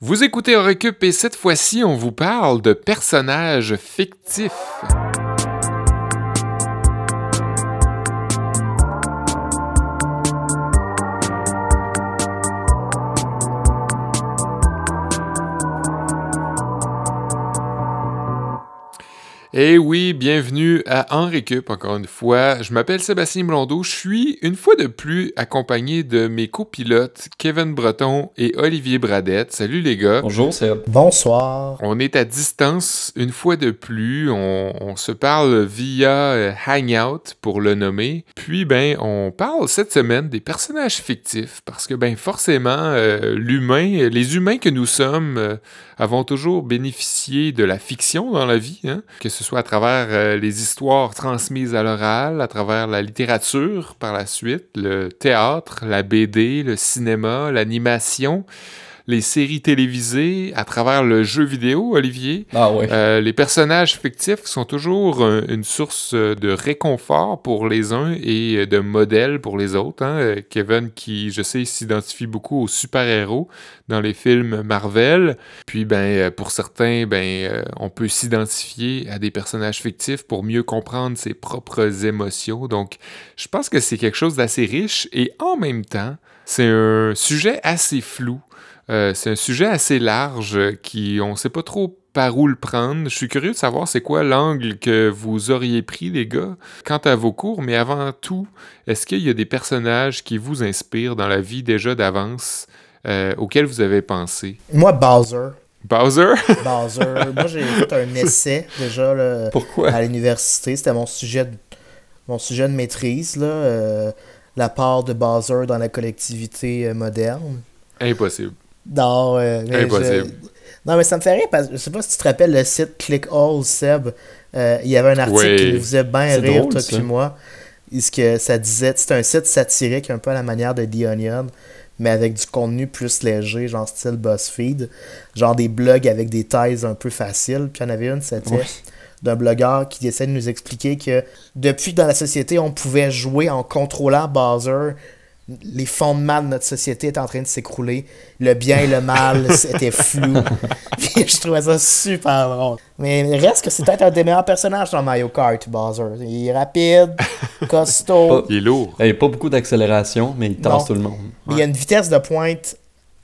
Vous écoutez Recup et cette fois-ci, on vous parle de personnages fictifs. Eh oui, bienvenue à En Récup encore une fois. Je m'appelle Sébastien Blondeau. Je suis une fois de plus accompagné de mes copilotes Kevin Breton et Olivier Bradette. Salut les gars. Bonjour Seb. Bonsoir. On est à distance une fois de plus. On, se parle via euh, Hangout pour le nommer. Puis ben, on parle cette semaine des personnages fictifs parce que ben forcément euh, l'humain, les humains que nous sommes euh, avons toujours bénéficié de la fiction dans la vie, hein? que ce soit à travers euh, les histoires transmises à l'oral, à travers la littérature par la suite, le théâtre, la BD, le cinéma, l'animation les séries télévisées, à travers le jeu vidéo, Olivier. Ah ouais. Euh, les personnages fictifs sont toujours une source de réconfort pour les uns et de modèle pour les autres. Hein. Kevin, qui, je sais, s'identifie beaucoup aux super-héros dans les films Marvel. Puis, ben, pour certains, ben, euh, on peut s'identifier à des personnages fictifs pour mieux comprendre ses propres émotions. Donc, je pense que c'est quelque chose d'assez riche et en même temps, c'est un sujet assez flou. Euh, c'est un sujet assez large euh, qui, on sait pas trop par où le prendre. Je suis curieux de savoir c'est quoi l'angle que vous auriez pris, les gars, quant à vos cours, mais avant tout, est-ce qu'il y a des personnages qui vous inspirent dans la vie déjà d'avance, euh, auxquels vous avez pensé? Moi, Bowser. Bowser? Bowser. Moi, j'ai fait un essai déjà là, Pourquoi? à l'université. C'était mon sujet de, mon sujet de maîtrise, là, la part de Bowser dans la collectivité moderne. Impossible. Non, euh, mais Impossible. Non, mais ça me fait rire parce que je sais pas si tu te rappelles le site ClickAll, Seb. Euh, il y avait un article Oui. qui nous faisait bien C'est rire, drôle, toi ça. puis moi. Ce que ça disait, c'était un site satirique un peu à la manière de The Onion, mais avec du contenu plus léger, genre style BuzzFeed. Genre des blogs avec des thèses un peu faciles. Puis il y en avait une, c'était d'un blogueur qui essaie de nous expliquer que depuis que dans la société, on pouvait jouer en contrôlant Bowser, les fondements de notre société étaient en train de s'écrouler. Le bien et le mal étaient flous. Puis je trouvais ça super drôle. Mais il reste que c'est peut-être un des meilleurs personnages dans Mario Kart, Bowser. Il est rapide, costaud. Il est lourd. Il n'y a pas beaucoup d'accélération, mais il tasse Non. tout le monde. Mais il y a une vitesse de pointe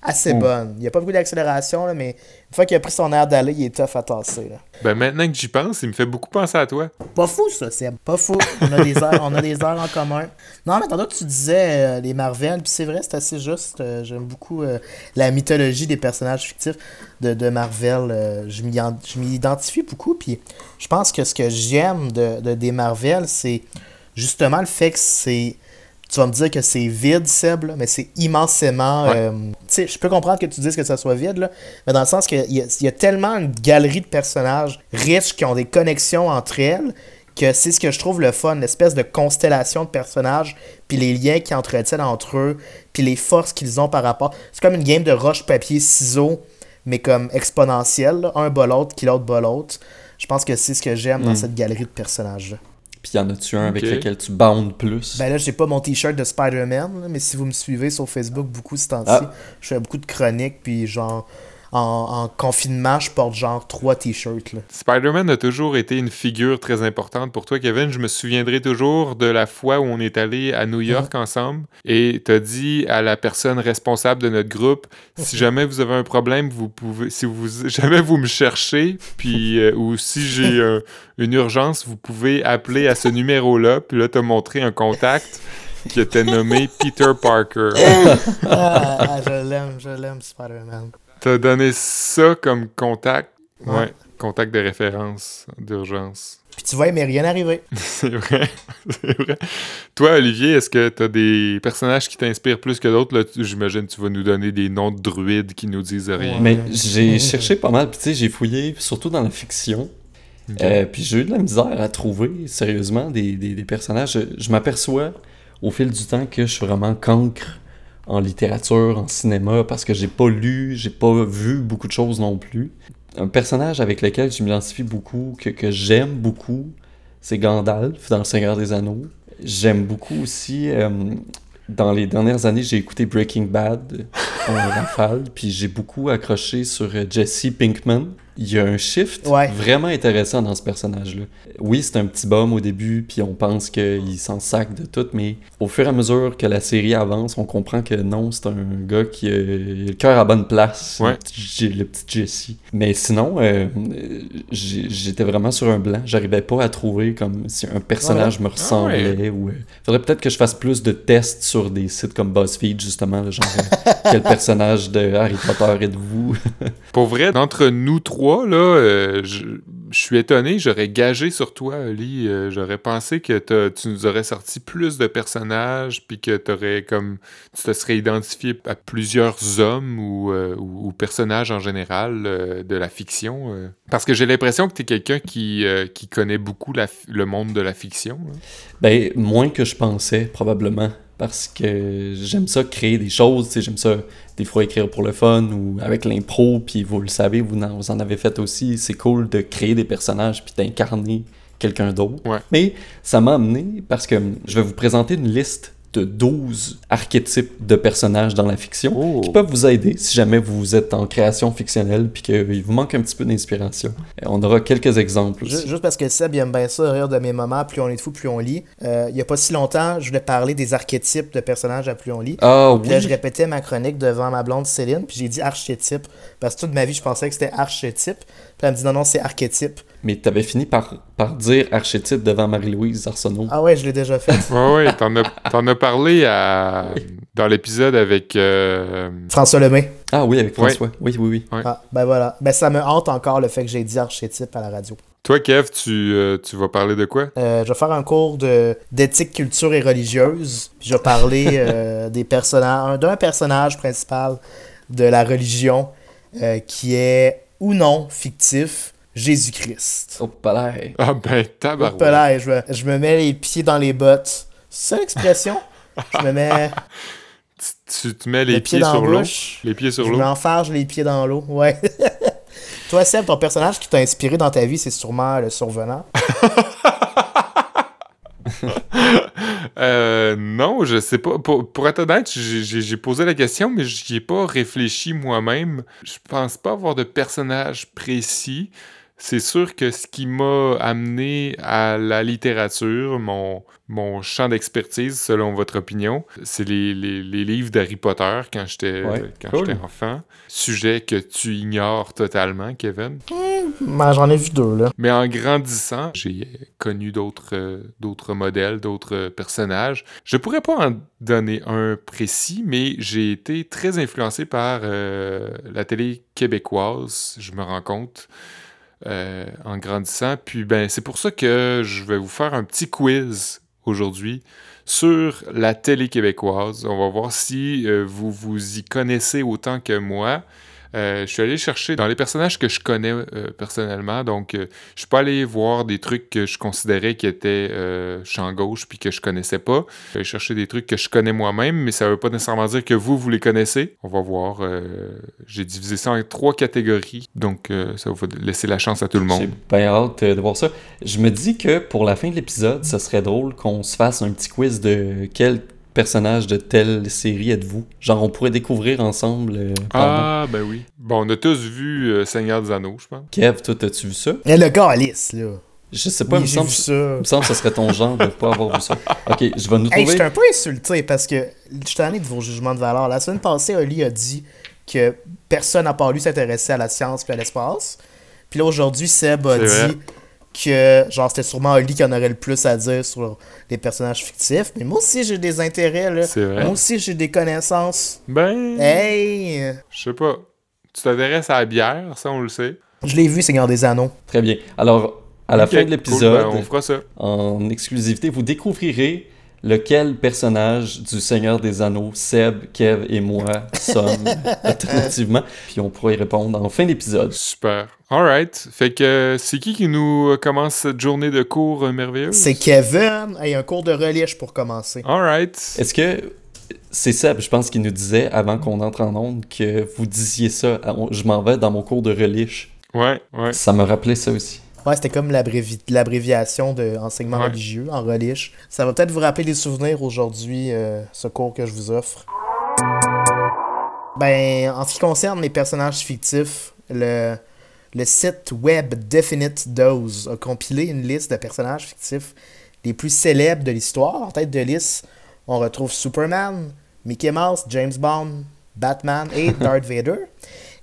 assez Mm. bonne. Il n'y a pas beaucoup d'accélération, mais une fois qu'il a pris son air d'aller, il est tough à tasser. Là. Ben maintenant que j'y pense, il me fait beaucoup penser à toi. Pas fou, ça, Seb. Pas fou. On a des heures, on a des heures en commun. Non, mais tantôt, tu disais euh, les Marvel, puis c'est vrai, c'est assez juste. Euh, J'aime beaucoup euh, la mythologie des personnages fictifs de, de Marvel. Je m'y en- je m'y identifie beaucoup, puis je pense que ce que j'aime de, de- des Marvel, c'est justement le fait que c'est. Tu vas me dire que c'est vide, Seb, là, mais c'est immensément. Ouais. euh, tu sais, je peux comprendre que tu dises que ça soit vide, là, mais dans le sens qu'il y, a- il y a tellement une galerie de personnages riches qui ont des connexions entre elles que c'est ce que je trouve le fun, l'espèce de constellation de personnages, puis les liens qu'ils entretiennent entre eux, puis les forces qu'ils ont par rapport. C'est comme une game de roche, papier, ciseaux, mais comme exponentielle, là. un bas l'autre, qui l'autre bas l'autre. Je pense que c'est ce que j'aime dans Mm. cette galerie de personnages-là. Puis y en a-tu un avec lequel tu boundes plus? Ben là, j'ai pas mon t-shirt de Spider-Man, mais si vous me suivez sur Facebook beaucoup ce temps-ci, Ah. je fais beaucoup de chroniques, puis genre, en, en confinement, je porte genre trois t-shirts. Spider-Man a toujours été une figure très importante pour toi, Kevin. Je me souviendrai toujours de la fois où on est allé à New York ensemble et t'as dit à la personne responsable de notre groupe si jamais vous avez un problème, vous pouvez, si vous jamais vous me cherchez, puis euh, ou si j'ai euh, une urgence, vous pouvez appeler à ce numéro-là. Puis là, t'as montré un contact qui était nommé Peter Parker. ah, ah, je l'aime, je l'aime, Spider-Man. T'as donné ça comme contact? Ouais. Ouais. Contact de référence d'urgence. Puis tu vois, il m'est rien arrivé. C'est vrai, c'est vrai. Toi, Olivier, est-ce que t'as des personnages qui t'inspirent plus que d'autres? Là, J'imagine que tu vas nous donner des noms de druides qui nous disent rien. Mais j'ai cherché pas mal, puis tu sais, j'ai fouillé, surtout dans la fiction. Euh, puis j'ai eu de la misère à trouver, sérieusement, des, des- des personnages. Je, je m'aperçois au fil du temps que je suis vraiment cancre en littérature, en cinéma, parce que j'ai pas lu, j'ai pas vu beaucoup de choses non plus. Un personnage avec lequel je m'identifie beaucoup, que, que j'aime beaucoup, c'est Gandalf dans Le Seigneur des Anneaux. J'aime beaucoup aussi euh, dans les dernières années, j'ai écouté Breaking Bad en rafale, puis j'ai beaucoup accroché sur euh, Jesse Pinkman. Il y a un shift Ouais. vraiment intéressant dans ce personnage-là. Oui, c'est un petit bum au début, puis on pense qu'il s'en sac de tout, mais au fur et à mesure que la série avance, on comprend que non, c'est un gars qui a le cœur à bonne place, Ouais. le, petit, J- le petit Jesse. Mais sinon, euh, j'étais vraiment sur un blanc. J'arrivais pas à trouver comme si un personnage me ressemblait. ou euh, faudrait peut-être que je fasse plus de tests sur des sites comme BuzzFeed, justement, genre euh, quel personnage de Harry Potter êtes-vous? Pour vrai, d'entre nous trois, là, euh, je, suis étonné. J'aurais gagé sur toi, Oli. Euh, J'aurais pensé que tu nous aurais sorti plus de personnages, puis que t'aurais comme tu te serais identifié à plusieurs hommes ou, euh, personnages en général de la fiction. Parce que j'ai l'impression que tu es quelqu'un qui, qui connaît beaucoup la le monde de la fiction. hein. Ben, moins que je pensais, probablement. Parce que j'aime ça créer des choses, tu sais, j'aime ça des fois écrire pour le fun ou avec l'impro, puis vous le savez, vous en, vous en avez fait aussi, c'est cool de créer des personnages puis d'incarner quelqu'un d'autre. Ouais. Mais ça m'a amené parce que je vais vous présenter une liste 12 archétypes de personnages dans la fiction Oh. qui peuvent vous aider si jamais vous êtes en création fictionnelle puis qu'il vous manque un petit peu d'inspiration. Euh, On aura quelques exemples aussi. Juste parce que Seb il aime bien ça, rire de mes moments, plus on est de fou, plus on lit. Euh, il y a pas si longtemps, je voulais parler des archétypes de personnages à plus on lit. Ah Puis là, je oui, répétais ma chronique devant ma blonde Céline, puis j'ai dit archétype. Parce que toute ma vie, je pensais que c'était archétype. Puis elle me dit non, non, c'est archétype. mais t'avais fini par, par dire archétype devant Marie-Louise Arsenault. Ah ouais, je l'ai déjà fait. Ouais, ouais, t'en as, t'en as parlé à, dans l'épisode avec. euh, François Lemay. Ah oui, avec François. Oui, oui, oui. Ouais. Ah, ben voilà. Ben ça me hante encore le fait que j'ai dit archétype à la radio. Toi, Kev, tu, euh, tu vas parler de quoi? Euh, je vais faire un cours de d'éthique, culture et religieuse. Puis je vais parler euh, des personnages, d'un personnage principal de la religion euh, qui est ou non fictif, Jésus-Christ. Oh, pas l'air. Ah ben, tabarouette. je me, je me mets les pieds dans les bottes. C'est ça l'expression? je me mets Tu te mets les les pieds pieds dans sur l'eau? Les pieds sur Je l'eau? m'enfarge les pieds dans l'eau, ouais. Toi, Seb, ton personnage qui t'a inspiré dans ta vie, c'est sûrement le survenant. Euh, non, je sais pas. Pour, pour être honnête, j'ai- posé la question, mais j'y ai pas réfléchi moi-même. Je pense pas avoir de personnage précis. C'est sûr que ce qui m'a amené à la littérature, mon, mon champ d'expertise, selon votre opinion, c'est les, les- les livres d'Harry Potter quand j'étais Ouais, quand cool. j'étais enfant. Sujet que tu ignores totalement, Kevin. Ben, J'en ai vu deux, là. Mais en grandissant, j'ai connu d'autres euh, d'autres modèles, d'autres personnages. Je pourrais pas en donner un précis, mais j'ai été très influencé par euh, la télé québécoise, je me rends compte, euh, en grandissant. Puis ben c'est pour ça que je vais vous faire un petit quiz aujourd'hui sur la télé québécoise. On va voir si euh, vous vous y connaissez autant que moi. Euh, je suis allé chercher dans les personnages que je connais euh, personnellement. Donc, euh, je suis pas allé voir des trucs que je considérais qui étaient champ gauche puis que je connaissais pas. Je suis allé chercher des trucs que je connais moi-même, mais ça veut pas nécessairement dire que vous, vous les connaissez. On va voir. J'ai divisé ça en trois catégories. Donc, ça va laisser la chance à tout le J'ai monde. bien hâte de voir ça. Je me dis que pour la fin de l'épisode, ce serait drôle qu'on se fasse un petit quiz de quel personnage de telle série êtes-vous? Genre, on pourrait découvrir ensemble. euh. Ah, ben oui. Bon, on a tous vu euh, Seigneur des Anneaux, je pense. Kev, toi, as-tu vu ça? Mais le gars, Alice, là. Je sais pas, il me semble, vu ça. il me semble que ce serait ton genre de pas avoir vu ça. Ok, je vais nous Hey, je trouver. suis un peu insulté parce que je suis tanné de vos jugements de valeur. La semaine passée, Oli a dit que personne à part lui s'intéressait à la science et à l'espace. Puis là, aujourd'hui, Seb a vrai. Que genre c'était sûrement Oli qui en aurait le plus à dire sur les personnages fictifs. Mais moi aussi, j'ai des intérêts, là. C'est vrai. Moi aussi, j'ai des connaissances. Ben, Hey! je sais pas. Tu t'intéresses à la bière, ça, on le sait. Je l'ai vu, Seigneur des Anneaux. Très bien. Alors, à la fin de cool, l'épisode, ben, on fera ça. en exclusivité, vous découvrirez lequel personnage du Seigneur des Anneaux, Seb, Kev et moi sommes alternativement? Puis on pourra y répondre en fin d'épisode. Super. Alright. Fait que c'est qui qui nous euh, commence cette journée de cours euh, merveilleuse? C'est Kevin. Hey, un cours de reliche pour commencer. Alright. Est-ce que c'est Seb, je pense, qui nous disait avant qu'on entre en onde que vous disiez ça, je m'en vais dans mon cours de reliche. Ouais, ouais. Ça me rappelait ça aussi. Ouais, c'était comme l'abrévi- l'abréviation de enseignement Ouais. religieux, en relish. Ça va peut-être vous rappeler des souvenirs aujourd'hui, euh, ce cours que je vous offre. Ben, en ce qui concerne les personnages fictifs, le, le site web Definite Dose a compilé une liste de personnages fictifs les plus célèbres de l'histoire. En tête de liste, on retrouve Superman, Mickey Mouse, James Bond, Batman et Darth Vader.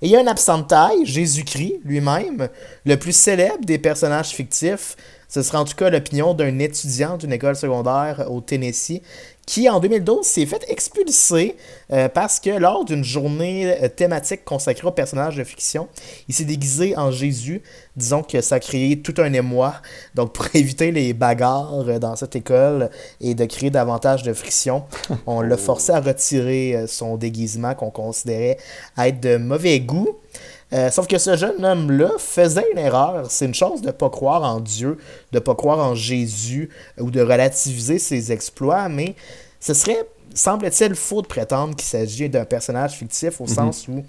Et il y a un absent de taille, Jésus-Christ lui-même, le plus célèbre des personnages fictifs. Ce sera en tout cas l'opinion d'un étudiant d'une école secondaire au Tennessee qui, en 2012, s'est fait expulser euh, parce que lors d'une journée euh, thématique consacrée aux personnages de fiction, il s'est déguisé en Jésus. Disons que ça a créé tout un émoi. Donc, pour éviter les bagarres euh, dans cette école et de créer davantage de friction, on l'a forcé à retirer son déguisement qu'on considérait être de mauvais goût. Euh, sauf que ce jeune homme-là faisait une erreur. C'est une chose de ne pas croire en Dieu, de ne pas croire en Jésus ou de relativiser ses exploits, mais ce serait, semble-t-il, faux de prétendre qu'il s'agit d'un personnage fictif au sens où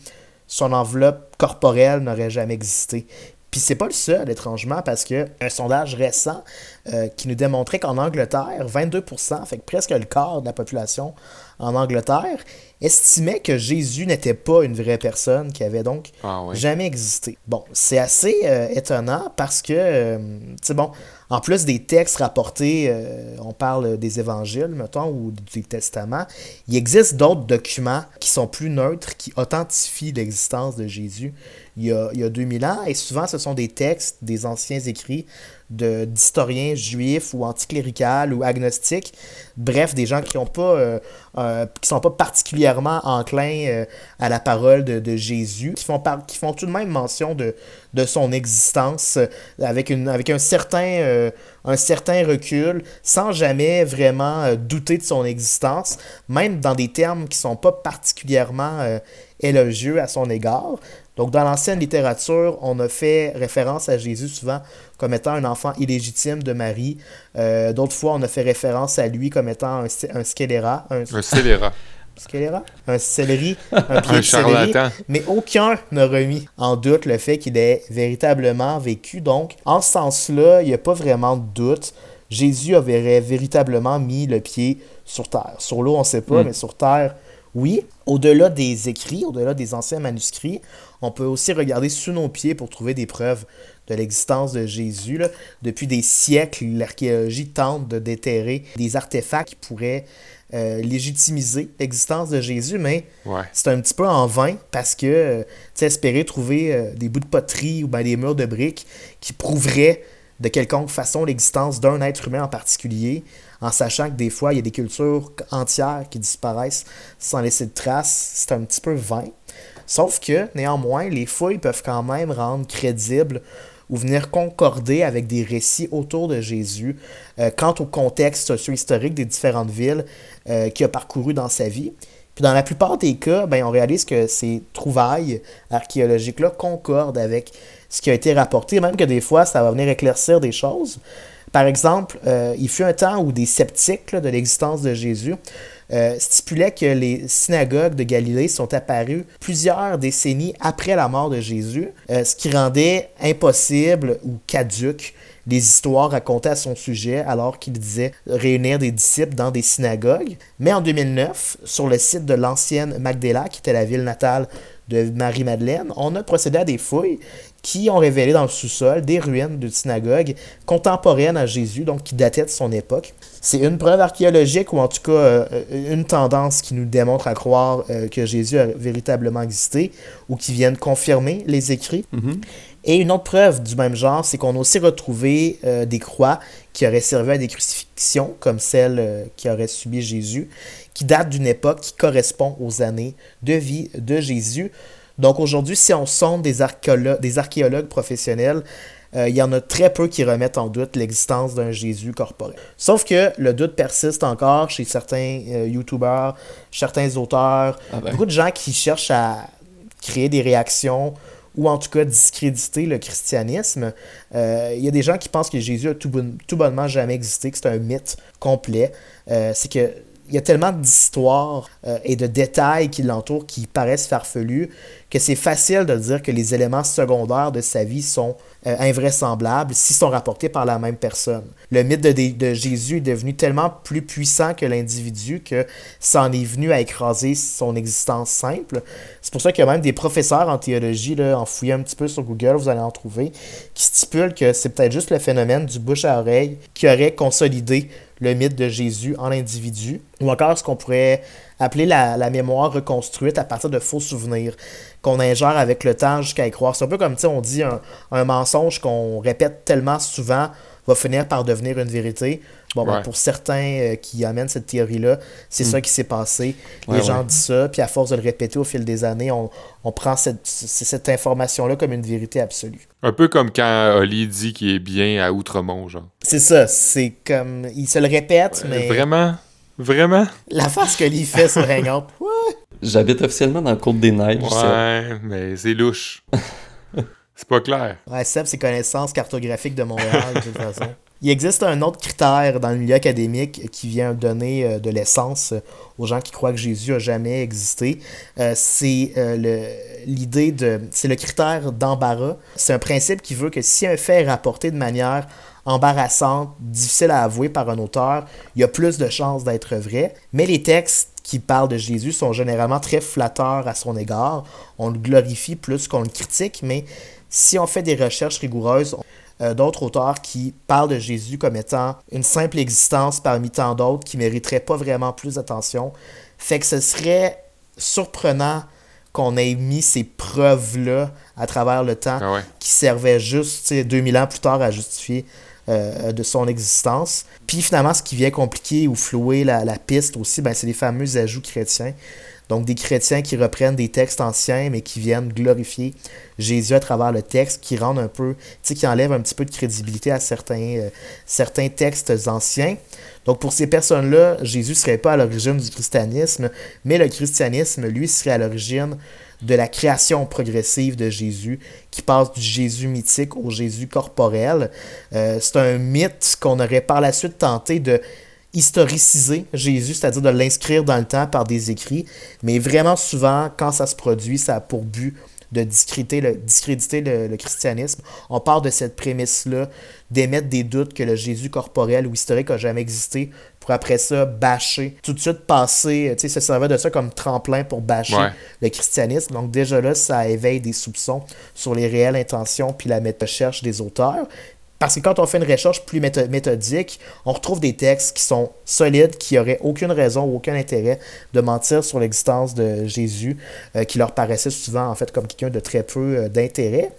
son enveloppe corporelle n'aurait jamais existé. Puis c'est pas le seul, étrangement, parce que un sondage récent euh, qui nous démontrait qu'en Angleterre, 22%, fait que presque le quart de la population en Angleterre, estimait que Jésus n'était pas une vraie personne, qui avait donc Ah jamais existé. Bon, c'est assez euh, étonnant parce que, euh, tu sais, bon, en plus des textes rapportés, euh, on parle des évangiles, mettons, ou des testaments, il existe d'autres documents qui sont plus neutres, qui authentifient l'existence de Jésus. Il y, a, il y a 2000 ans, et souvent ce sont des textes, des anciens écrits d'historiens juifs ou anticléricales ou agnostiques, bref, des gens qui ont pas, euh, euh, qui sont pas particulièrement enclins à la parole de, Jésus, qui font, qui font tout de même mention de, de son existence euh, avec, une, avec un, certain, euh, un certain recul, sans jamais vraiment euh, douter de son existence, même dans des termes qui sont pas particulièrement euh, élogieux à son égard. Donc, dans l'ancienne littérature, on a fait référence à Jésus souvent comme étant un enfant illégitime de Marie. Euh, D'autres fois, on a fait référence à lui comme étant un scélérat. Un, Un scélérat. scélérat? Un céleri? Un pied Un de céleri. Mais aucun n'a remis en doute le fait qu'il ait véritablement vécu. Donc, en ce sens-là, il n'y a pas vraiment de doute. Jésus avait véritablement mis le pied sur terre. Sur l'eau, on ne sait pas, Mm. mais sur terre, oui. Au-delà des écrits, au-delà des anciens manuscrits, on peut aussi regarder sous nos pieds pour trouver des preuves de l'existence de Jésus. là. Depuis des siècles, l'archéologie tente de déterrer des artefacts qui pourraient euh, légitimiser l'existence de Jésus, mais Ouais. c'est un petit peu en vain parce que, euh, tu espérer trouver euh, des bouts de poterie ou ben des murs de briques qui prouveraient de quelconque façon l'existence d'un être humain en particulier, en sachant que des fois, il y a des cultures entières qui disparaissent sans laisser de traces, c'est un petit peu vain. Sauf que, néanmoins, les fouilles peuvent quand même rendre crédible ou venir concorder avec des récits autour de Jésus euh, quant au contexte socio-historique des différentes villes euh, qu'il a parcouru dans sa vie. Puis dans la plupart des cas, ben, on réalise que ces trouvailles archéologiques-là concordent avec ce qui a été rapporté, même que des fois, ça va venir éclaircir des choses. Par exemple, euh, il fut un temps où des sceptiques de l'existence de Jésus euh, stipulaient que les synagogues de Galilée sont apparues plusieurs décennies après la mort de Jésus, euh, ce qui rendait impossible ou caduque les histoires racontées à son sujet alors qu'il disait réunir des disciples dans des synagogues. Mais en 2009, sur le site de l'ancienne Magdala, qui était la ville natale de Marie-Madeleine, on a procédé à des fouilles qui ont révélé dans le sous-sol des ruines de synagogues contemporaines à Jésus, donc qui dataient de son époque. C'est une preuve archéologique ou en tout cas euh, une tendance qui nous démontre à croire euh, que Jésus a véritablement existé ou qui viennent confirmer les écrits. Et une autre preuve du même genre, c'est qu'on a aussi retrouvé euh, des croix qui auraient servi à des crucifixions, comme celle qui aurait subi Jésus, qui datent d'une époque qui correspond aux années de vie de Jésus. Donc aujourd'hui, si on sonde des, archéolo- des archéologues professionnels, euh, il y en a très peu qui remettent en doute l'existence d'un Jésus corporel. Sauf que le doute persiste encore chez certains euh, YouTubers, certains auteurs, Ah ben. beaucoup de gens qui cherchent à créer des réactions ou en tout cas discréditer le christianisme. Euh, Il y a des gens qui pensent que Jésus a tout, bon- tout bonnement jamais existé, que c'est un mythe complet. Euh, c'est que il y a tellement d'histoires euh, et de détails qui l'entourent qui paraissent farfelus que c'est facile de dire que les éléments secondaires de sa vie sont euh, invraisemblables s'ils sont rapportés par la même personne. Le mythe de, de Jésus est devenu tellement plus puissant que l'individu que ça en est venu à écraser son existence simple. C'est pour ça qu'il y a même des professeurs en théologie, là, en fouillant un petit peu sur Google, vous allez en trouver, qui stipulent que c'est peut-être juste le phénomène du bouche à oreille qui aurait consolidé le mythe de Jésus en individu, ou encore ce qu'on pourrait appeler la, mémoire reconstruite à partir de faux souvenirs qu'on ingère avec le temps jusqu'à y croire. C'est un peu comme, on dit un, mensonge qu'on répète tellement souvent va finir par devenir une vérité. Bon, ben, pour certains euh, qui amènent cette théorie-là, c'est ça hmm. qui s'est passé. Les gens disent ça, puis à force de le répéter au fil des années, on, prend cette, cette information-là comme une vérité absolue. Un peu comme quand Oli dit qu'il est bien à Outremont, genre. C'est ça, c'est comme... Il se le répète, mais... Vraiment? Vraiment? La face que Lee fait sur Hangout. Ouais. J'habite officiellement dans le Côte des Neiges. Ouais, mais c'est louche. c'est pas clair. Ouais, Seb, c'est connaissances cartographiques de Montréal, de toute façon. Il existe un autre critère dans le milieu académique qui vient donner euh, de l'essence aux gens qui croient que Jésus a jamais existé. Euh, c'est euh, l'idée de. C'est le critère d'embarras. C'est un principe qui veut que si un fait est rapporté de manière embarrassante, difficile à avouer par un auteur, il y a plus de chances d'être vrai. Mais les textes qui parlent de Jésus sont généralement très flatteurs à son égard. On le glorifie plus qu'on le critique, mais si on fait des recherches rigoureuses, euh, d'autres auteurs qui parlent de Jésus comme étant une simple existence parmi tant d'autres qui mériteraient pas vraiment plus d'attention. Fait que ce serait surprenant qu'on ait mis ces preuves-là à travers le temps ah qui servaient juste 2000 ans plus tard à justifier euh, de son existence. Puis finalement, ce qui vient compliquer ou flouer la, piste aussi, ben, c'est les fameux ajouts chrétiens. Donc des chrétiens qui reprennent des textes anciens, mais qui viennent glorifier Jésus à travers le texte, qui rendent un peu, qui enlèvent un petit peu de crédibilité à certains, euh, textes anciens. Donc pour ces personnes-là, Jésus serait pas à l'origine du christianisme, mais le christianisme, lui, serait à l'origine de la création progressive de Jésus, qui passe du Jésus mythique au Jésus corporel. Euh, c'est un mythe qu'on aurait par la suite tenté de historiciser Jésus, c'est-à-dire de l'inscrire dans le temps par des écrits, mais vraiment souvent, quand ça se produit, ça a pour but de discréditer le, discréditer le, christianisme. On part de cette prémisse-là, d'émettre des doutes que le Jésus corporel ou historique a jamais existé, pour après ça bâcher, tout de suite passer, tu sais, se servir de ça comme tremplin pour bâcher le christianisme. Donc déjà là, ça éveille des soupçons sur les réelles intentions puis la recherche des auteurs. Parce que quand on fait une recherche plus méthodique, on retrouve des textes qui sont solides, qui n'auraient aucune raison ou aucun intérêt de mentir sur l'existence de Jésus, euh, qui leur paraissait souvent en fait comme quelqu'un de très peu euh, d'intérêt.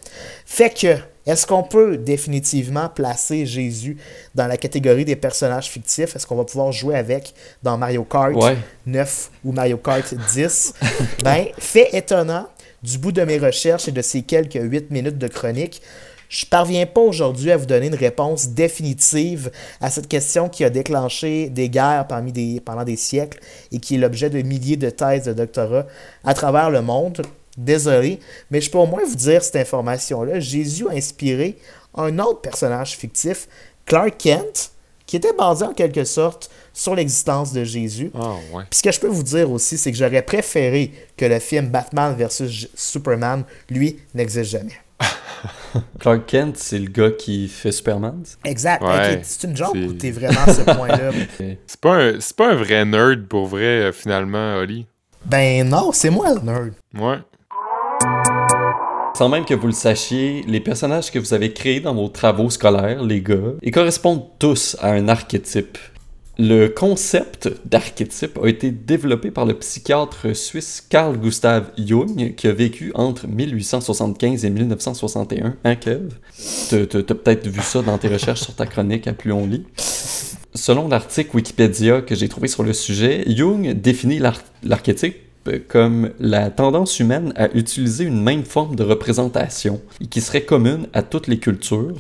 Fait que, est-ce qu'on peut définitivement placer Jésus dans la catégorie des personnages fictifs? Est-ce qu'on va pouvoir jouer avec dans Mario Kart 9 ou Mario Kart 10? ben, fait étonnant, du bout de mes recherches et de ces quelques 8 minutes de chronique, je parviens pas aujourd'hui à vous donner une réponse définitive à cette question qui a déclenché des guerres parmi des, pendant des siècles et qui est l'objet de milliers de thèses de doctorat à travers le monde. Désolé, mais je peux au moins vous dire cette information-là. Jésus a inspiré un autre personnage fictif, Clark Kent, qui était basé en quelque sorte sur l'existence de Jésus. Oh, Puis ce que je peux vous dire aussi, c'est que j'aurais préféré que le film Batman vs Superman, lui, n'existe jamais. Clark Kent, c'est le gars qui fait Superman. Exact. c'est une joke ou t'es vraiment à ce point-là? c'est pas, un, pas un vrai nerd pour vrai, euh, finalement, Oli. Ben non, c'est moi le nerd. Ouais. Sans même que vous le sachiez, les personnages que vous avez créés dans vos travaux scolaires, les gars, ils correspondent tous à un archétype. Le concept d'archétype a été développé par le psychiatre suisse Carl Gustav Jung, qui a vécu entre 1875 et 1961. Hein, Kev? T'as peut-être vu ça dans tes recherches sur ta chronique à Plus on lit. Selon l'article Wikipédia que j'ai trouvé sur le sujet, Jung définit l'archétype comme la tendance humaine à utiliser une même forme de représentation qui serait commune à toutes les cultures,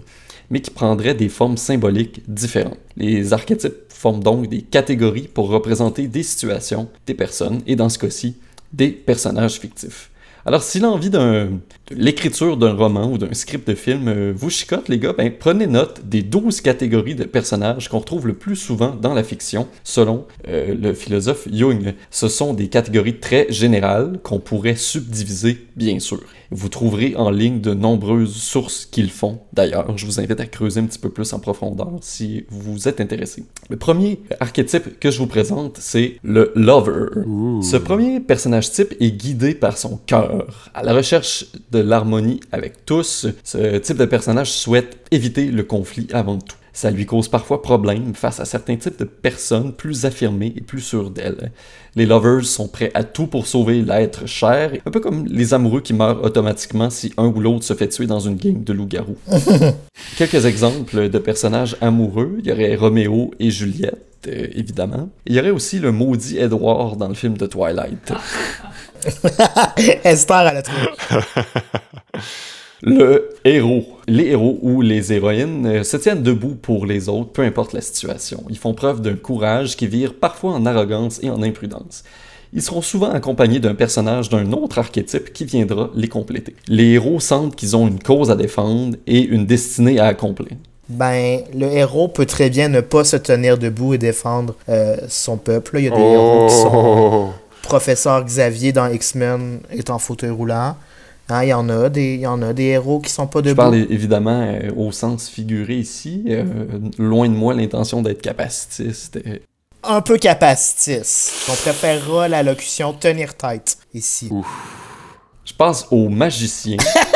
mais qui prendrait des formes symboliques différentes. Les archétypes forment donc des catégories pour représenter des situations, des personnes, et dans ce cas-ci, des personnages fictifs. Alors, si l'envie d'un l'écriture d'un roman ou d'un script de film euh, vous chicote, les gars, ben, prenez note des 12 catégories de personnages qu'on retrouve le plus souvent dans la fiction, selon euh, le philosophe Jung. Ce sont des catégories très générales qu'on pourrait subdiviser, bien sûr. Vous trouverez en ligne de nombreuses sources qui le font. D'ailleurs, je vous invite à creuser un petit peu plus en profondeur si vous êtes intéressé. Le premier archétype que je vous présente, c'est le lover. Ce premier personnage type est guidé par son cœur. À la recherche de l'harmonie avec tous, ce type de personnage souhaite éviter le conflit avant tout. Ça lui cause parfois problème face à certains types de personnes plus affirmées et plus sûres d'elles. Les lovers sont prêts à tout pour sauver l'être cher, un peu comme les amoureux qui meurent automatiquement si un ou l'autre se fait tuer dans une gang de loups-garous. Quelques exemples de personnages amoureux, il y aurait Roméo et Juliette, euh, évidemment. Il y aurait aussi le maudit Edward dans le film de Twilight. Esther à la. Le héros. Les héros ou les héroïnes euh, se tiennent debout pour les autres, peu importe la situation. Ils font preuve d'un courage qui vire parfois en arrogance et en imprudence. Ils seront souvent accompagnés d'un personnage d'un autre archétype qui viendra les compléter. Les héros sentent qu'ils ont une cause à défendre et une destinée à accomplir. Ben, le héros peut très bien ne pas se tenir debout et défendre euh, son peuple. Il y a des héros qui sont. Oh. Professeur Xavier dans X-Men est en fauteuil roulant. Hein, il y en a des, il y en a des héros qui sont pas Je debout. parle é- évidemment euh, au sens figuré ici. euh, loin de moi l'intention d'être capacitiste. Un peu capacitis. On préférera la locution tenir tête ici. Je passe aux magiciens,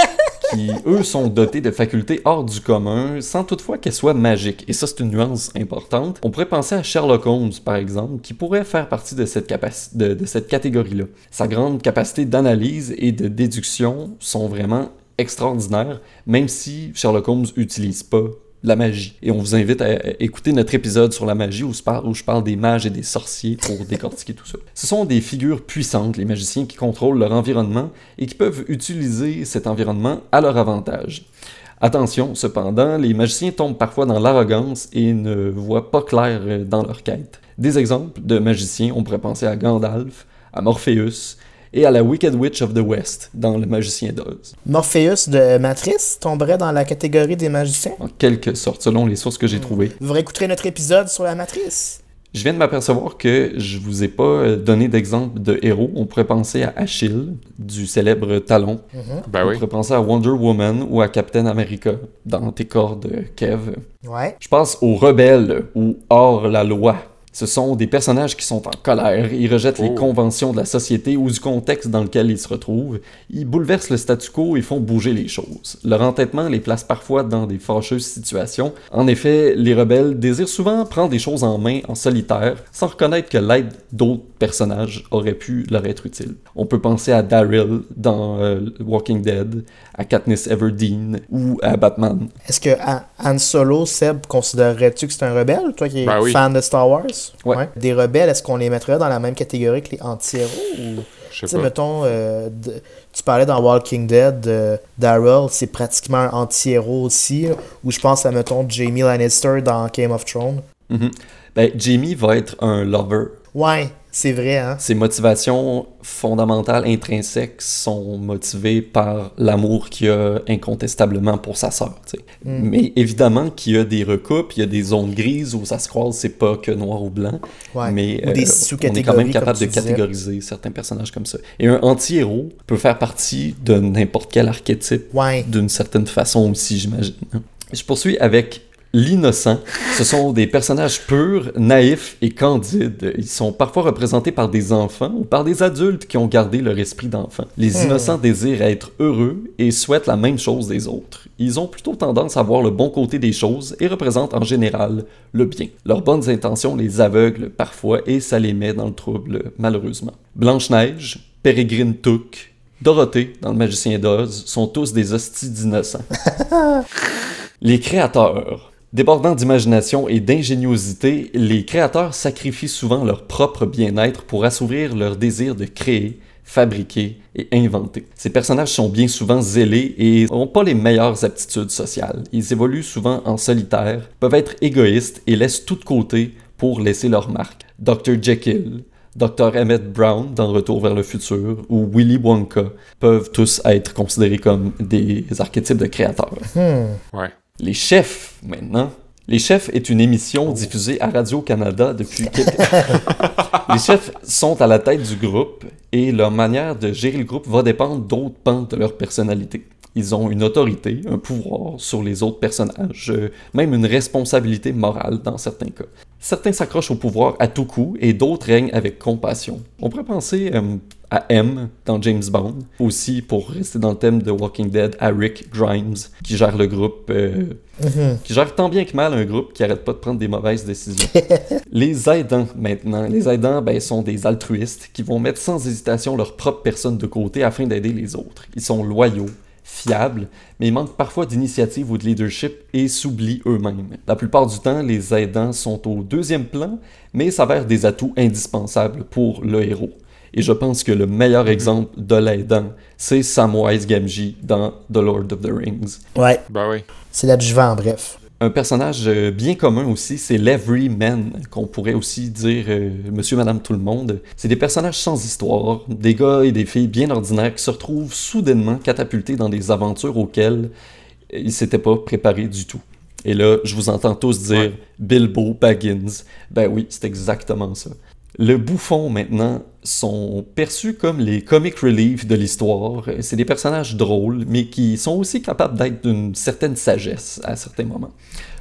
qui, eux, sont dotés de facultés hors du commun, sans toutefois qu'elles soient magiques. Et ça, c'est une nuance importante. On pourrait penser à Sherlock Holmes, par exemple, qui pourrait faire partie de cette, de cette catégorie-là. Sa grande capacité d'analyse et de déduction sont vraiment extraordinaires, même si Sherlock Holmes n'utilise pas la magie. Et on vous invite à écouter notre épisode sur la magie où je parle, des mages et des sorciers pour décortiquer tout ça. Ce sont des figures puissantes, les magiciens qui contrôlent leur environnement et qui peuvent utiliser cet environnement à leur avantage. Attention, cependant, les magiciens tombent parfois dans l'arrogance et ne voient pas clair euh, dans leur quête. Des exemples de magiciens, on pourrait penser à Gandalf, à Morpheus et à la Wicked Witch of the West dans Le Magicien d'Oz. Morpheus de Matrice tomberait dans la catégorie des magiciens? En quelque sorte, selon les sources que j'ai trouvées. Vous réécouterez notre épisode sur la Matrice. Je viens de m'apercevoir que je vous ai pas euh, donné d'exemple de héros. On pourrait penser à Achille, du célèbre Talon. Ben On oui. pourrait penser à Wonder Woman ou à Captain America dans tes cordes, Kev. Ouais. Je passe aux rebelles ou hors la loi. Ce sont des personnages qui sont en colère, ils rejettent les Oh. conventions de la société ou du contexte dans lequel ils se retrouvent, ils bouleversent le statu quo et font bouger les choses. Leur entêtement les place parfois dans des fâcheuses situations. En effet, les rebelles désirent souvent prendre des choses en main en solitaire, sans reconnaître que l'aide d'autres personnages aurait pu leur être utile. On peut penser à Daryl dans euh, Walking Dead, à Katniss Everdeen ou à Batman. Est-ce que Han Solo, Seb, considérerais-tu que c'est un rebelle, toi qui es Ben oui. fan de Star Wars? Ouais. Des rebelles, est-ce qu'on les mettrait dans la même catégorie que les anti-héros? Ou... Je Tu sais mettons, euh, de- tu parlais dans Walking Dead, euh, Daryl, c'est pratiquement un anti-héros aussi, ou je pense à, mettons, Jamie Lannister dans Game of Thrones. Mhm. Ben, Jamie va être un lover. Ouais, c'est vrai, hein? Ses motivations fondamentales, intrinsèques, sont motivées par l'amour qu'il a incontestablement pour sa sœur. Mm. Mais évidemment qu'il y a des recoupes, il y a des zones grises où ça se croise, c'est pas que noir ou blanc. Ouais. Mais Ou des euh, on est quand même capable de disais. catégoriser certains personnages comme ça. Et un anti-héros peut faire partie de n'importe quel archétype Ouais. d'une certaine façon aussi, j'imagine. Je poursuis avec l'innocent. Ce sont des personnages purs, naïfs et candides. Ils sont parfois représentés par des enfants ou par des adultes qui ont gardé leur esprit d'enfant. Les Hmm. innocents désirent être heureux et souhaitent la même chose des autres. Ils ont plutôt tendance à voir le bon côté des choses et représentent en général le bien. Leurs bonnes intentions les aveuglent parfois et ça les met dans le trouble, malheureusement. Blanche-Neige, Pérégrine Took, Dorothée, dans Le Magicien d'Oz, sont tous des hosties d'innocents. Les créateurs. Débordant d'imagination et d'ingéniosité, les créateurs sacrifient souvent leur propre bien-être pour assouvir leur désir de créer, fabriquer et inventer. Ces personnages sont bien souvent zélés et n'ont pas les meilleures aptitudes sociales. Ils évoluent souvent en solitaire, peuvent être égoïstes et laissent tout de côté pour laisser leur marque. Dr. Jekyll, Dr. Emmett Brown dans Retour vers le futur ou Willy Wonka peuvent tous être considérés comme des archétypes de créateurs. Ouais. Les chefs, maintenant. Les chefs est une émission diffusée à Radio-Canada depuis quelques... Les chefs sont à la tête du groupe et leur manière de gérer le groupe va dépendre d'autres pentes de leur personnalité. Ils ont une autorité, un pouvoir sur les autres personnages, même une responsabilité morale dans certains cas. Certains s'accrochent au pouvoir à tout coup et d'autres règnent avec compassion. On pourrait penser euh, à M dans James Bond, aussi pour rester dans le thème de Walking Dead, à Rick Grimes qui gère le groupe, euh, qui gère tant bien que mal un groupe qui arrête pas de prendre des mauvaises décisions. les aidants maintenant, les aidants ben, sont des altruistes qui vont mettre sans hésitation leur propre personne de côté afin d'aider les autres. Ils sont loyaux, fiables, mais ils manquent parfois d'initiative ou de leadership et s'oublient eux-mêmes. La plupart du temps, les aidants sont au deuxième plan, mais s'avèrent des atouts indispensables pour le héros. Et je pense que le meilleur exemple de l'aidant, c'est Samwise Gamgee dans The Lord of the Rings. Ouais, Ben oui. c'est l'adjuvant, en bref. Un personnage euh, bien commun aussi, c'est l'Everyman, qu'on pourrait aussi dire euh, Monsieur, Madame, tout le monde. C'est des personnages sans histoire, des gars et des filles bien ordinaires qui se retrouvent soudainement catapultés dans des aventures auxquelles ils s'étaient pas préparés du tout. Et là, je vous entends tous dire Ouais. Bilbo Baggins. Ben oui, c'est exactement ça. Le bouffon, maintenant, sont perçus comme les comic relief de l'histoire. C'est des personnages drôles, mais qui sont aussi capables d'être d'une certaine sagesse à certains moments.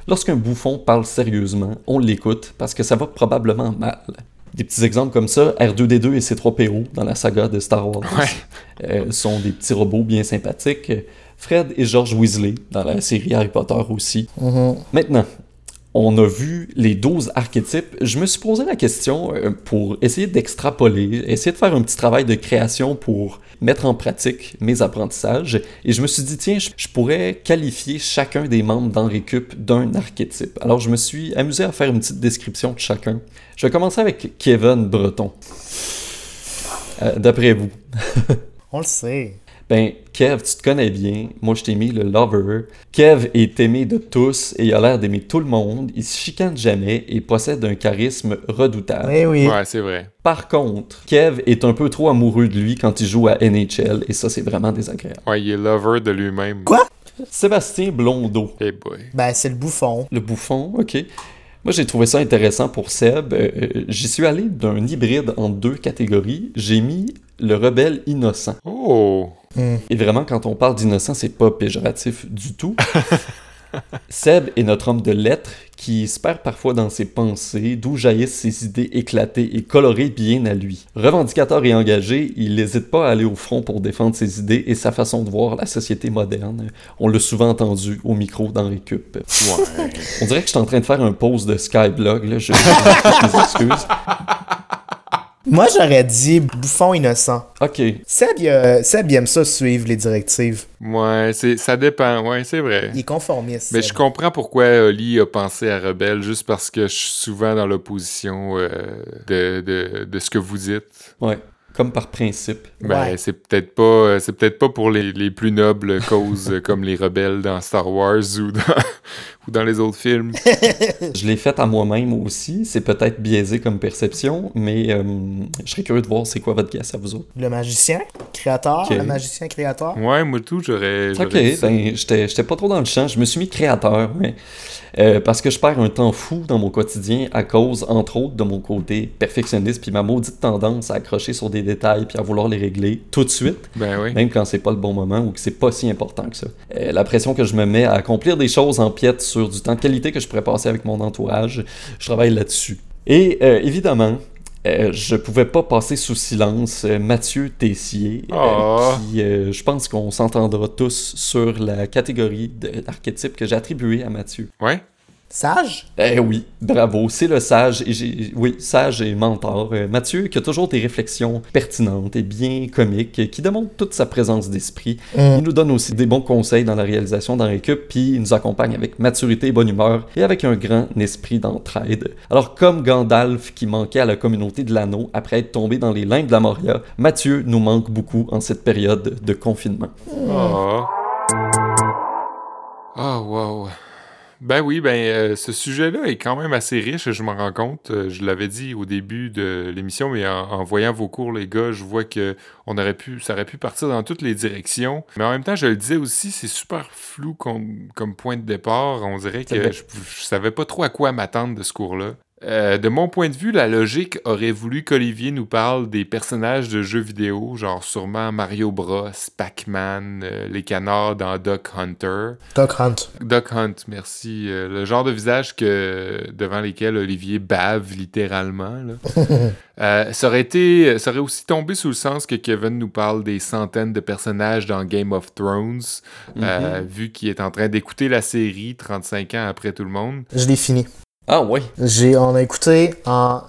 Lorsqu'un bouffon parle sérieusement, on l'écoute parce que ça va probablement mal. Des petits exemples comme ça, R2D2 et C3PO dans la saga de Star Wars Ouais. euh, sont des petits robots bien sympathiques. Fred et George Weasley dans la série Harry Potter aussi. Mhm. Maintenant, on a vu les 12 archétypes. Je me suis posé la question euh, pour essayer d'extrapoler, essayer de faire un petit travail de création pour mettre en pratique mes apprentissages. Et je me suis dit, tiens, je, pourrais qualifier chacun des membres dans Récup d'un archétype. Alors je me suis amusé à faire une petite description de chacun. Je vais commencer avec Kevin Breton. Euh, D'après vous, On le sait. Ben, Kev, tu te connais bien. Moi, je t'ai mis le lover. Kev est aimé de tous et il a l'air d'aimer tout le monde. Il se chicane jamais et possède un charisme redoutable. Oui, oui. Ouais, c'est vrai. Par contre, Kev est un peu trop amoureux de lui quand il joue à NHL et ça, c'est vraiment désagréable. Ouais, il est lover de lui-même. Quoi? Sébastien Blondeau, Hey boy. Ben, c'est le bouffon. le bouffon, ok. Moi, j'ai trouvé ça intéressant pour Seb. Euh, euh, J'y suis allé d'un hybride en deux catégories. J'ai mis le rebelle innocent. Oh! Et vraiment, quand on parle d'innocent, c'est pas péjoratif du tout. Seb est notre homme de lettres qui se perd parfois dans ses pensées, d'où jaillissent ses idées éclatées et colorées bien à lui. Revendicateur et engagé, il n'hésite pas à aller au front pour défendre ses idées et sa façon de voir la société moderne. On l'a souvent entendu au micro dans Récup. Ouais. On dirait que je suis en train de faire un pause de Skyblog, là, je, je m'excuse. Moi, j'aurais dit bouffon innocent. Ok, Seb, il aime ça suivre les directives. Ouais, c'est, ça dépend. Ouais, c'est vrai. Il est conformiste. Mais Seb. je comprends pourquoi Oli a pensé à Rebelle, juste parce que je suis souvent dans l'opposition euh, de, de, de ce que vous dites. ouais, comme par principe. Ben, Ouais. c'est peut-être pas euh, c'est peut-être pas pour les, les plus nobles causes euh, comme les rebelles dans Star Wars ou dans, ou dans les autres films. Je l'ai fait à moi-même aussi. C'est peut-être biaisé comme perception, mais euh, je serais curieux de voir c'est quoi votre guess à vous autres. Le magicien créateur. Le magicien créateur. Ouais, moi tout, j'aurais. Ok, ben j'étais j'étais pas trop dans le champ. Je me suis mis créateur, ouais. Euh, parce que je perds un temps fou dans mon quotidien à cause, entre autres, de mon côté perfectionniste puis ma maudite tendance à accrocher sur des détails puis à vouloir les régler tout de suite. Ben oui. même quand c'est pas le bon moment ou que c'est pas si important que ça. Euh, la pression que je me mets à accomplir des choses empiète sur du temps de qualité que je pourrais passer avec mon entourage. Je travaille là-dessus. Et euh, évidemment, euh, je pouvais pas passer sous silence euh, Mathieu Tessier, euh, Oh. qui, euh, je pense qu'on s'entendra tous sur la catégorie de- d'archétype que j'ai attribué à Mathieu. Ouais. Sage? Eh oui, bravo, c'est le sage, et j'ai, oui, sage et mentor. Euh, Mathieu qui a toujours des réflexions pertinentes et bien comiques, qui démontrent toute sa présence d'esprit. Il nous donne aussi des bons conseils dans la réalisation dans l'équipe, puis il nous accompagne avec maturité et bonne humeur, et avec un grand esprit d'entraide. Alors comme Gandalf qui manquait à la communauté de l'anneau après être tombé dans les limbes de la Moria, Mathieu nous manque beaucoup en cette période de confinement. Oh. Oh, wow. Ben oui, ben euh, ce sujet-là est quand même assez riche, je m'en rends compte. Euh, je l'avais dit au début de l'émission, mais en, en voyant vos cours, les gars, je vois que on aurait pu, ça aurait pu partir dans toutes les directions. Mais en même temps, je le disais aussi, c'est super flou comme, comme point de départ. On dirait que je, je savais pas trop à quoi m'attendre de ce cours-là. Euh, de mon point de vue, la logique aurait voulu qu'Olivier nous parle des personnages de jeux vidéo, genre sûrement Mario Bros, Pac-Man, euh, les canards dans Duck Hunter. Doc Hunt. Duck Hunt, merci. Euh, le genre de visage que devant lesquels Olivier bave littéralement. là. Ça aurait été, ça aurait aussi tombé sous le sens que Kevin nous parle des centaines de personnages dans Game of Thrones, euh, vu qu'il est en train d'écouter la série 35 ans après tout le monde. Je l'ai fini. Ah ouais. J'ai, on a écouté en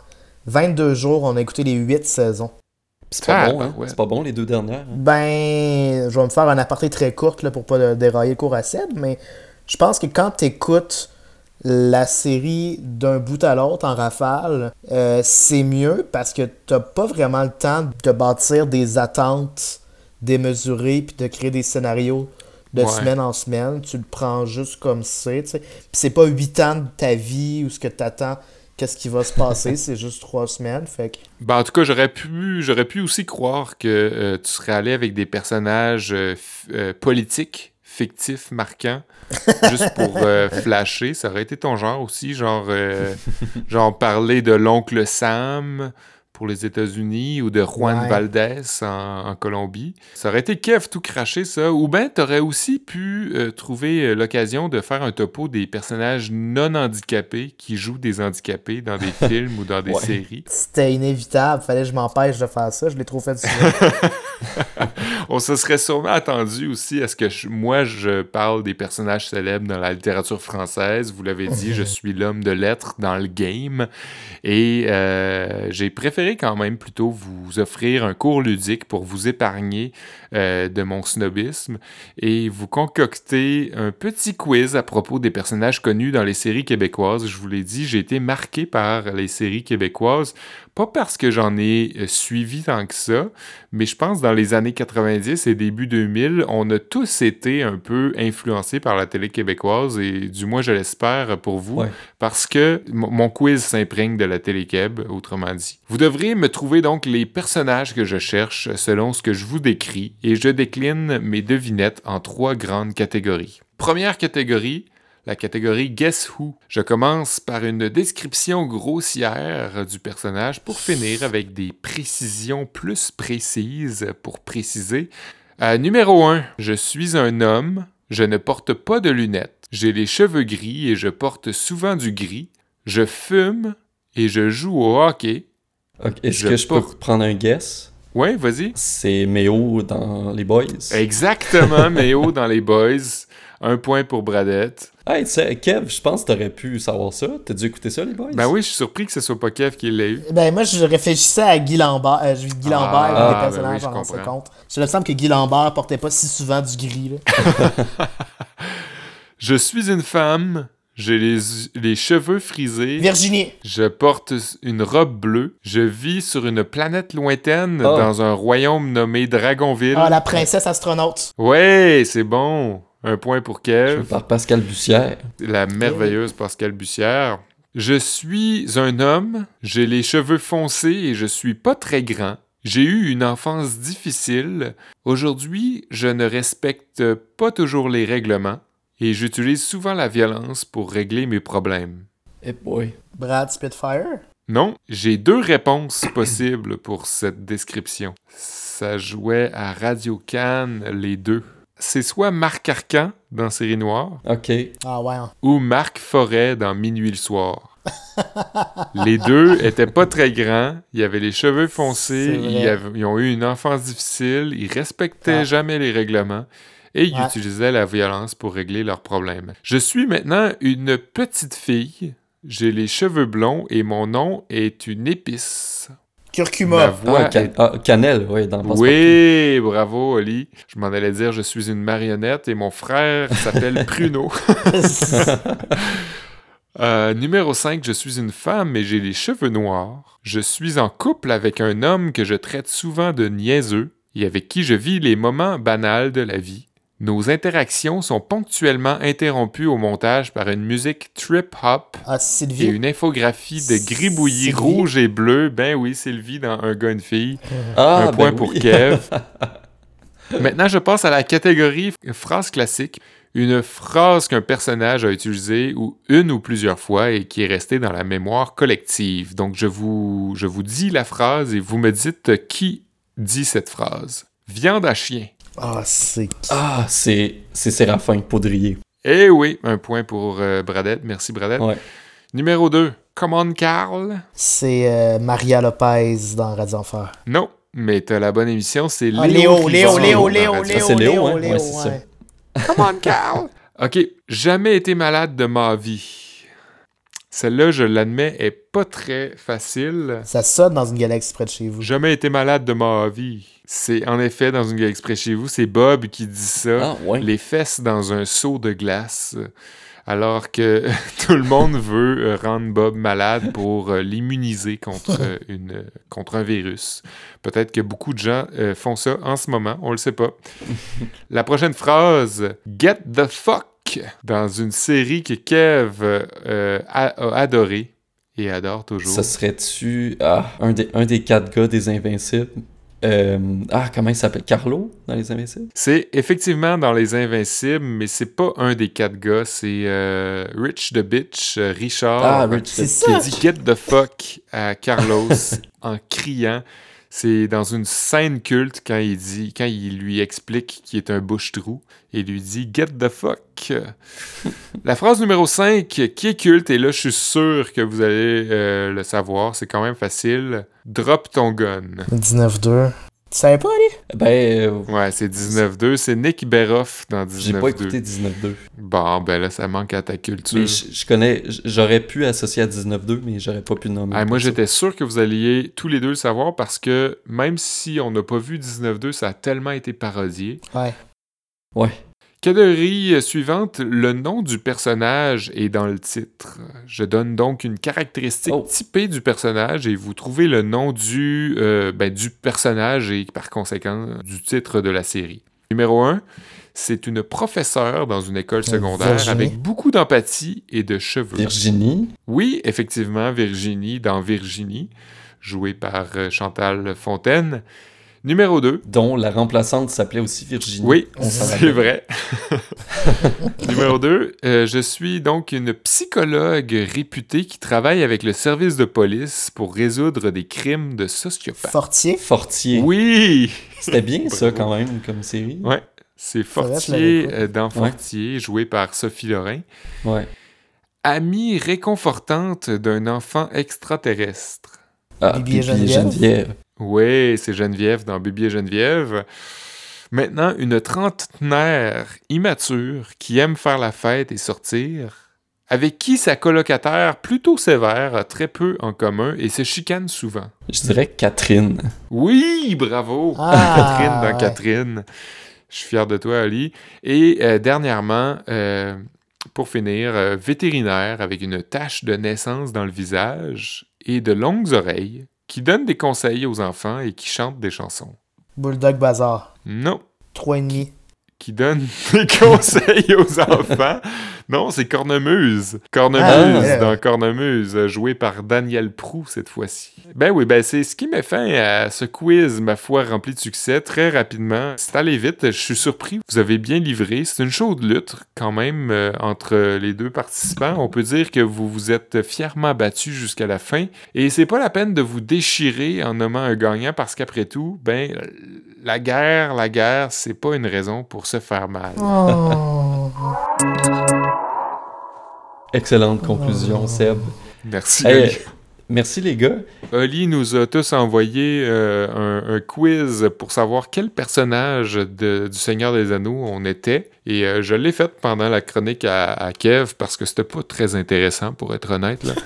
22 jours, on a écouté les 8 saisons. C'est pas Ah, bon, hein? ouais. C'est pas bon les deux dernières. hein? Ben, je vais me faire un aparté très courte là, pour pas dérailler le cours à Seb, mais je pense que quand tu écoutes la série d'un bout à l'autre en rafale, euh, c'est mieux parce que t'as pas vraiment le temps de bâtir des attentes démesurées puis de créer des scénarios de Ouais. semaine en semaine. Tu le prends juste comme c'est, tu sais. Puis c'est pas 8 ans de ta vie ou ce que t'attends, qu'est-ce qui va se passer, c'est juste 3 semaines. Fait que Ben, en tout cas, j'aurais pu, j'aurais pu aussi croire que euh, tu serais allé avec des personnages euh, euh, politiques, fictifs, marquants, juste pour flasher. Ça aurait été ton genre aussi, genre, genre parler de l'oncle Sam pour les États-Unis ou de Juan Ouais. Valdez en, en Colombie. Ça aurait été Kev tout craché, ça. Ou ben, t'aurais aussi pu euh, trouver euh, l'occasion de faire un topo des personnages non handicapés qui jouent des handicapés dans des films ou dans des Ouais. séries. c'était inévitable, fallait que je m'empêche de faire ça, je l'ai trop fait souvent. On se serait sûrement attendu aussi à ce que je- moi je parle des personnages célèbres dans la littérature française. Vous l'avez dit, je suis l'homme de lettres dans le game. Et euh, j'ai préféré quand même plutôt vous offrir un cours ludique pour vous épargner euh, de mon snobisme et vous concocter un petit quiz à propos des personnages connus dans les séries québécoises. Je vous l'ai dit, j'ai été marqué par les séries québécoises, pas parce que j'en ai euh, suivi tant que ça, mais je pense dans les années 90 et début 2000, on a tous été un peu influencés par la télé québécoise et du moins je l'espère pour vous Ouais. parce que mon quiz s'imprègne de la télé québé, autrement dit. Vous devriez me trouver donc les personnages que je cherche selon ce que je vous décris et je décline mes devinettes en trois grandes catégories. Première catégorie, la catégorie Guess Who. Je commence par une description grossière du personnage pour finir avec des précisions plus précises pour préciser. Euh, numéro 1. Je suis un homme. Je ne porte pas de lunettes. J'ai les cheveux gris et je porte souvent du gris. Je fume et je joue au hockey. Est-ce que je peux prendre un guess? Ouais, vas-y. C'est Méo dans Les Boys? Exactement, Méo dans les Boys. Un point pour Bradette. Hey, tu sais, Kev, je pense que t'aurais pu savoir ça. T'as dû écouter ça, Les Boys? Ben oui, je suis surpris que ce soit pas Kev qui l'ait eu. Ben, moi, je réfléchissais à Guy Lambert. Euh, je vis Guy Ah, Lambert, ben les personnages oui, je en ce comprends. compte. Ça me semble que Guy Lambert portait pas si souvent du gris. Là. Je suis une femme. J'ai les, les cheveux frisés. Virginie. Je porte une robe bleue. Je vis sur une planète lointaine Oh. dans un royaume nommé Dragonville. Ah, la princesse astronaute. Ouais, c'est bon. Un point pour Kev. Par Pascal Bussière. La merveilleuse Pascal Bussière. Je suis un homme. J'ai les cheveux foncés et je suis pas très grand. J'ai eu une enfance difficile. Aujourd'hui, je ne respecte pas toujours les règlements et j'utilise souvent la violence pour régler mes problèmes. Eh boy. Brad Spitfire? Non, j'ai deux réponses possibles pour cette description. Ça jouait à Radio Cannes, les deux. C'est soit Marc Arcan dans Série Noire Ok. Ah ouais. hein. ou Marc Forêt dans Minuit le soir. les deux étaient pas très grands, ils avaient les cheveux foncés, ils, avaient- ils ont eu une enfance difficile, ils respectaient Ah. jamais les règlements et ils Ouais. utilisaient la violence pour régler leurs problèmes. Je suis maintenant une petite fille, j'ai les cheveux blonds et mon nom est une épice. Ma Curcuma. voix Ah, Can- ah, Cannelle, oui, dans. Oui, bravo, Oli. Je m'en allais dire, je suis une marionnette et mon frère s'appelle Pruno. Euh, numéro 5, je suis une femme et j'ai les cheveux noirs. Je suis en couple avec un homme que je traite souvent de niaiseux et avec qui je vis les moments banals de la vie. Nos interactions sont ponctuellement interrompues au montage par une musique trip-hop Ah, et une infographie de gribouillis rouge et bleu. Ben oui, Sylvie dans Un gars, une fille. Ah, un point ben pour oui. Kev. Maintenant, je passe à la catégorie phrase classique. Une phrase qu'un personnage a utilisée ou une ou plusieurs fois et qui est restée dans la mémoire collective. Donc, je vous, je vous dis la phrase et vous me dites qui dit cette phrase. Viande à chien. Ah, c'est qui? Ah, c'est c'est Séraphin Poudrier. Eh oui, un point pour euh, Bradette. Merci, Bradette. Ouais. Numéro 2. Come on, Carl. C'est euh, Maria Lopez dans Radio Enfer. Non, mais t'as la bonne émission, c'est Ah, Léo. Léo, Rivard Léo, Léo, Léo, Radio Léo, c'est Léo, Léo, hein? Léo, Ouais, c'est ouais. Come on, Carl! OK. Jamais été malade de ma vie. Celle-là, je l'admets, est pas très facile. Ça sonne dans une galaxie près de chez vous. Jamais été malade de ma vie. C'est en effet dans une galaxie près de chez vous, c'est Bob qui dit ça. Ah, ouais. Les fesses dans un seau de glace. Alors que tout le monde veut euh, rendre Bob malade pour euh, l'immuniser contre, euh, une, contre un virus. Peut-être que beaucoup de gens euh, font ça en ce moment, on le sait pas. La prochaine phrase, Get the fuck, dans une série que Kev euh, a, a adoré et adore toujours. Ça serait-tu ah, un, des, un des quatre gars des Invincibles? Euh, ah, comment il s'appelle? Carlo dans les Invincibles? C'est effectivement dans Les Invincibles, mais c'est pas un des quatre gars, c'est euh, Rich the Bitch, Richard, Ah, Rich qui dit Get the fuck à Carlos en criant. C'est dans une scène culte quand il dit, quand il lui explique qu'il est un bouche-trou et lui dit Get the fuck. La phrase numéro 5 qui est culte, et là je suis sûr que vous allez euh, le savoir, c'est quand même facile. Drop ton gun. 19-2. Tu savais pas, Ali? Ben, euh, Ouais, c'est 19-2. C'est Nick Beroff dans 19-2. j'ai pas écouté 19-2. Bon, ben là, ça manque à ta culture. Mais je je connais, j'aurais pu associer à 19-2, mais j'aurais pas pu le nommer. Ah, moi, j'étais sûr que vous alliez tous les deux le savoir parce que même si on n'a pas vu 19-2, ça a tellement été parodié. Ouais. Ouais. Catégorie euh, suivante, le nom du personnage est dans le titre. Je donne donc une caractéristique Oh. typée du personnage et vous trouvez le nom du, euh, ben, du personnage et par conséquent du titre de la série. Numéro 1, c'est une professeure dans une école secondaire Virginie. avec beaucoup d'empathie et de cheveux. Virginie. Oui, effectivement, Virginie dans Virginie, jouée par euh, Chantal Fontaine. Numéro 2. dont la remplaçante s'appelait aussi Virginie. Oui, c'est vrai. Numéro 2. je suis donc une psychologue réputée qui travaille avec le service de police pour résoudre des crimes de sociopathes. Fortier. Fortier. Oui! C'était bien ça quand même comme série. Ouais, c'est Fortier euh, dans Fortier, joué par Sophie Lorrain. Ouais. Amie réconfortante d'un enfant extraterrestre. Ah, Bibi et Bibi et Geneviève. Oui, c'est Geneviève dans Bibi et Geneviève. Maintenant, une trentenaire immature qui aime faire la fête et sortir, avec qui sa colocataire plutôt sévère a très peu en commun et se chicane souvent. Je dirais Catherine. Oui, bravo! Ah, Catherine dans ouais. Catherine. Je suis fier de toi, Ali. Et euh, dernièrement, euh, pour finir, euh, vétérinaire avec une tache de naissance dans le visage et de longues oreilles, qui donne des conseils aux enfants et qui chante des chansons. Bulldog Bazar. Non, 3,5. Qui donne des conseils aux enfants. Non, c'est Cornemuse. Cornemuse Ah, dans Cornemuse, joué par Daniel Prou cette fois-ci. Ben oui, ben c'est ce qui met fin à ce quiz, ma foi, rempli de succès très rapidement. C'est allé vite, je suis surpris. Vous avez bien livré. C'est une chaude lutte quand même euh, entre les deux participants. On peut dire que vous vous êtes fièrement battus jusqu'à la fin. Et c'est pas la peine de vous déchirer en nommant un gagnant parce qu'après tout, ben la guerre, la guerre, c'est pas une raison pour se faire mal. Oh. Excellente conclusion, Seb. Merci. Hey, merci les gars. Oli nous a tous envoyé euh, un, un quiz pour savoir quel personnage de- du Seigneur des Anneaux on était. Et euh, je l'ai fait pendant la chronique à, à Kev parce que c'était pas très intéressant, pour être honnête. là.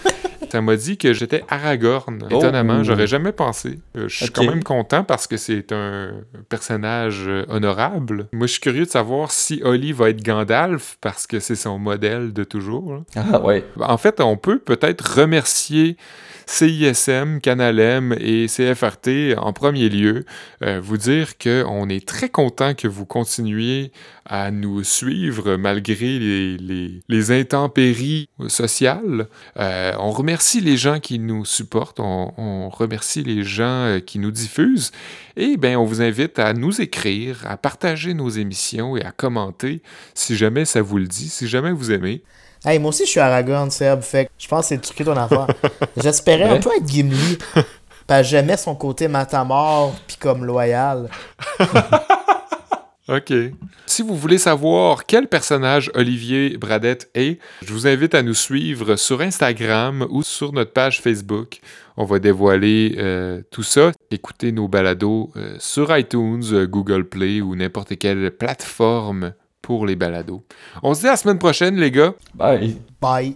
Ça m'a dit que j'étais Aragorn. Oh. Étonnamment, j'aurais jamais pensé. Euh, je suis quand même content parce que c'est un personnage euh, honorable. Moi, je suis curieux de savoir si Oli va être Gandalf parce que c'est son modèle de toujours. là. Ah ouais. En fait, on peut peut-être remercier CISM, Canal M et CFRT en premier lieu, euh, vous dire qu'on est très content que vous continuiez à nous suivre malgré les, intempéries sociales. Euh, on remercie les gens qui nous supportent, on, on remercie les gens euh, qui nous diffusent et ben on vous invite à nous écrire, à partager nos émissions et à commenter si jamais ça vous le dit, si jamais vous aimez. Hey, moi aussi, je suis Aragorn, Seb. Fait que je pense que c'est truqué ton affaire. J'espérais un peu être Gimli. Parce que j'aimais son côté matamor, puis comme loyal. OK. Si vous voulez savoir quel personnage Olivier Bradette est, je vous invite à nous suivre sur Instagram ou sur notre page Facebook. On va dévoiler euh, tout ça. Écoutez nos balados euh, sur iTunes, Google Play ou n'importe quelle plateforme pour les balados. On se dit à la semaine prochaine, les gars. Bye. Bye.